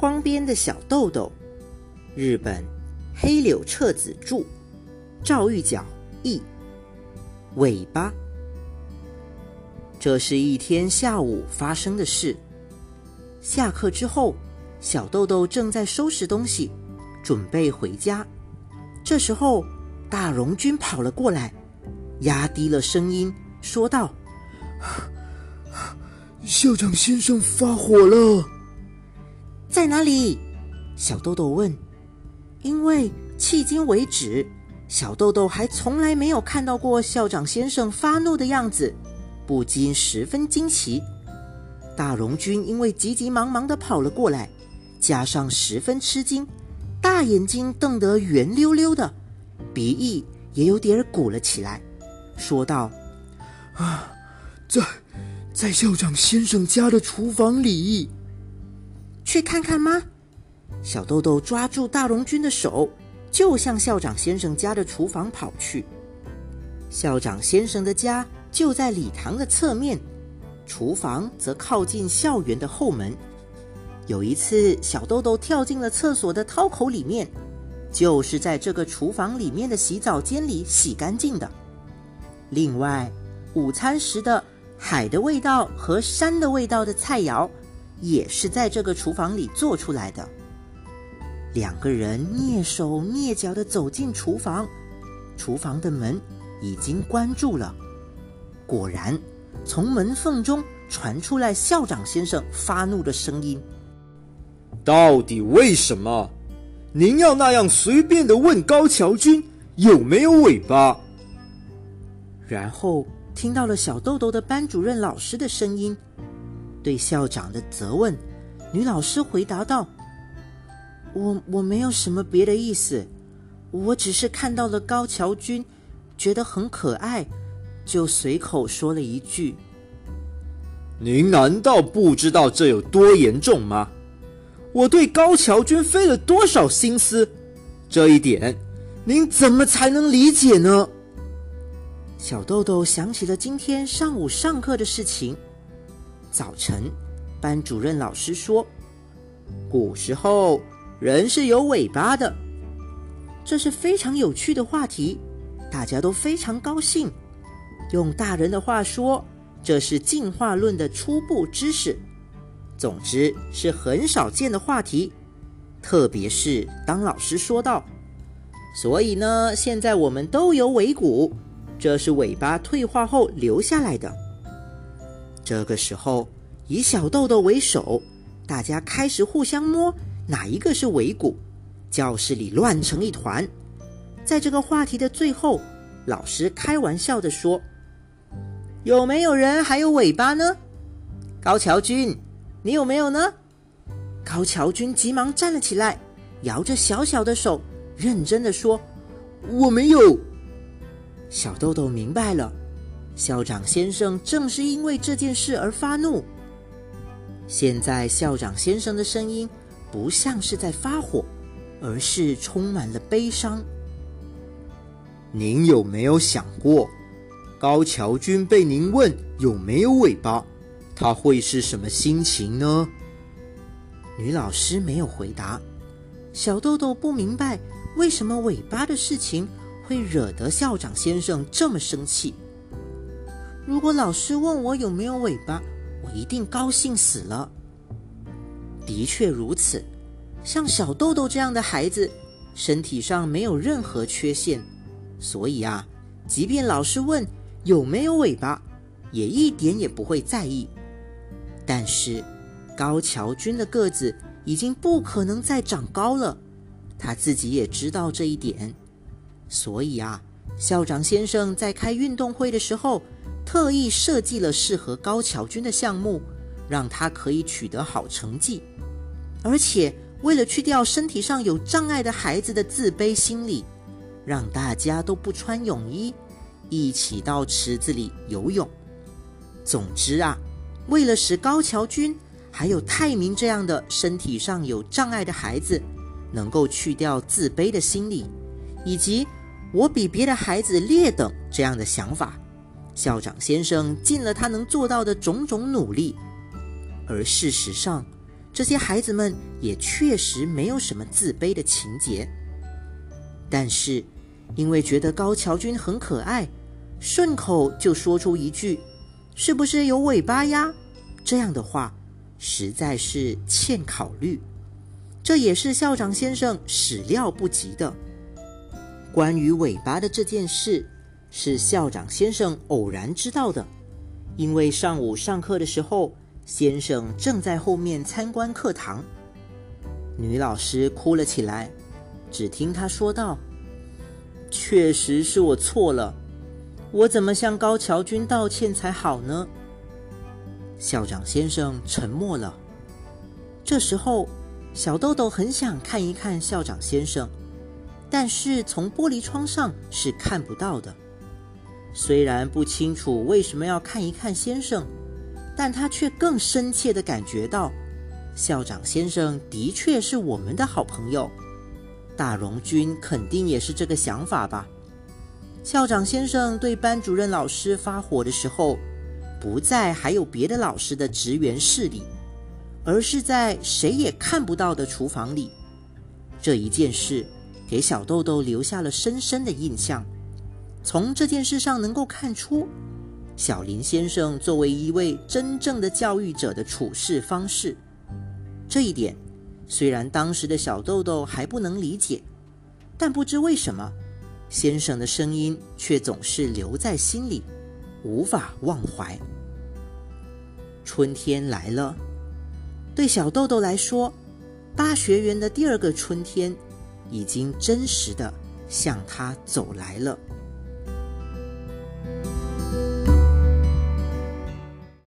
窗边的小豆豆，日本黑柳彻子著，赵玉角译。尾巴。这是一天下午发生的事。下课之后，小豆豆正在收拾东西，准备回家。这时候，大荣君跑了过来，压低了声音说道：“校长先生发火了。”在哪里？小豆豆问。因为迄今为止，小豆豆还从来没有看到过校长先生发怒的样子，不禁十分惊奇。大荣君因为急急忙忙的跑了过来，加上十分吃惊，大眼睛瞪得圆溜溜的，鼻翼也有点鼓了起来，说道：“啊，在在校长先生家的厨房里。”去看看吗？小豆豆抓住大荣君的手，就向校长先生家的厨房跑去。校长先生的家就在礼堂的侧面，厨房则靠近校园的后门。有一次，小豆豆跳进了厕所的掏口里面，就是在这个厨房里面的洗澡间里洗干净的。另外，午餐时的海的味道和山的味道的菜肴。也是在这个厨房里做出来的。两个人蹑手蹑脚的走进厨房，厨房的门已经关住了。果然，从门缝中传出来校长先生发怒的声音：“到底为什么？您要那样随便的问高桥君有没有尾巴？”然后听到了小豆豆的班主任老师的声音。对校长的责问，女老师回答道：“我我没有什么别的意思，我只是看到了高桥君，觉得很可爱，就随口说了一句。您难道不知道这有多严重吗？我对高桥君费了多少心思，这一点您怎么才能理解呢？”小豆豆想起了今天上午上课的事情。早晨，班主任老师说：“古时候人是有尾巴的。”这是非常有趣的话题，大家都非常高兴。用大人的话说，这是进化论的初步知识。总之是很少见的话题，特别是当老师说到：“所以呢，现在我们都有尾骨，这是尾巴退化后留下来的。”这个时候，以小豆豆为首，大家开始互相摸哪一个是尾骨，教室里乱成一团。在这个话题的最后，老师开玩笑的说：“有没有人还有尾巴呢？”高桥君，你有没有呢？高桥君急忙站了起来，摇着小小的手，认真的说：“我没有。”小豆豆明白了。校长先生正是因为这件事而发怒。现在校长先生的声音不像是在发火，而是充满了悲伤。您有没有想过，高桥君被您问有没有尾巴，他会是什么心情呢？女老师没有回答。小豆豆不明白为什么尾巴的事情会惹得校长先生这么生气。如果老师问我有没有尾巴，我一定高兴死了。的确如此，像小豆豆这样的孩子，身体上没有任何缺陷，所以啊，即便老师问有没有尾巴，也一点也不会在意。但是高桥君的个子已经不可能再长高了，他自己也知道这一点，所以啊，校长先生在开运动会的时候。特意设计了适合高桥君的项目，让他可以取得好成绩。而且，为了去掉身体上有障碍的孩子的自卑心理，让大家都不穿泳衣，一起到池子里游泳。总之啊，为了使高桥君还有泰明这样的身体上有障碍的孩子能够去掉自卑的心理，以及我比别的孩子劣等这样的想法。校长先生尽了他能做到的种种努力，而事实上，这些孩子们也确实没有什么自卑的情节。但是，因为觉得高桥君很可爱，顺口就说出一句：“是不是有尾巴呀？”这样的话，实在是欠考虑。这也是校长先生始料不及的。关于尾巴的这件事，是校长先生偶然知道的，因为上午上课的时候，先生正在后面参观课堂。女老师哭了起来，只听她说道：“确实是我错了，我怎么向高桥君道歉才好呢？”校长先生沉默了。这时候。小豆豆很想看一看校长先生，但是从玻璃窗上是看不到的。虽然不清楚为什么要看一看先生，但他却更深切的感觉到，校长先生的确是我们的好朋友。大荣君肯定也是这个想法吧？校长先生对班主任老师发火的时候，不在还有别的老师的职员室里。而是在谁也看不到的厨房里，这一件事给小豆豆留下了深深的印象。从这件事上能够看出，小林先生作为一位真正的教育者的处事方式。这一点，虽然当时的小豆豆还不能理解，但不知为什么，先生的声音却总是留在心里，无法忘怀。春天来了。对小豆豆来说，八学园的第二个春天已经真实的向他走来了。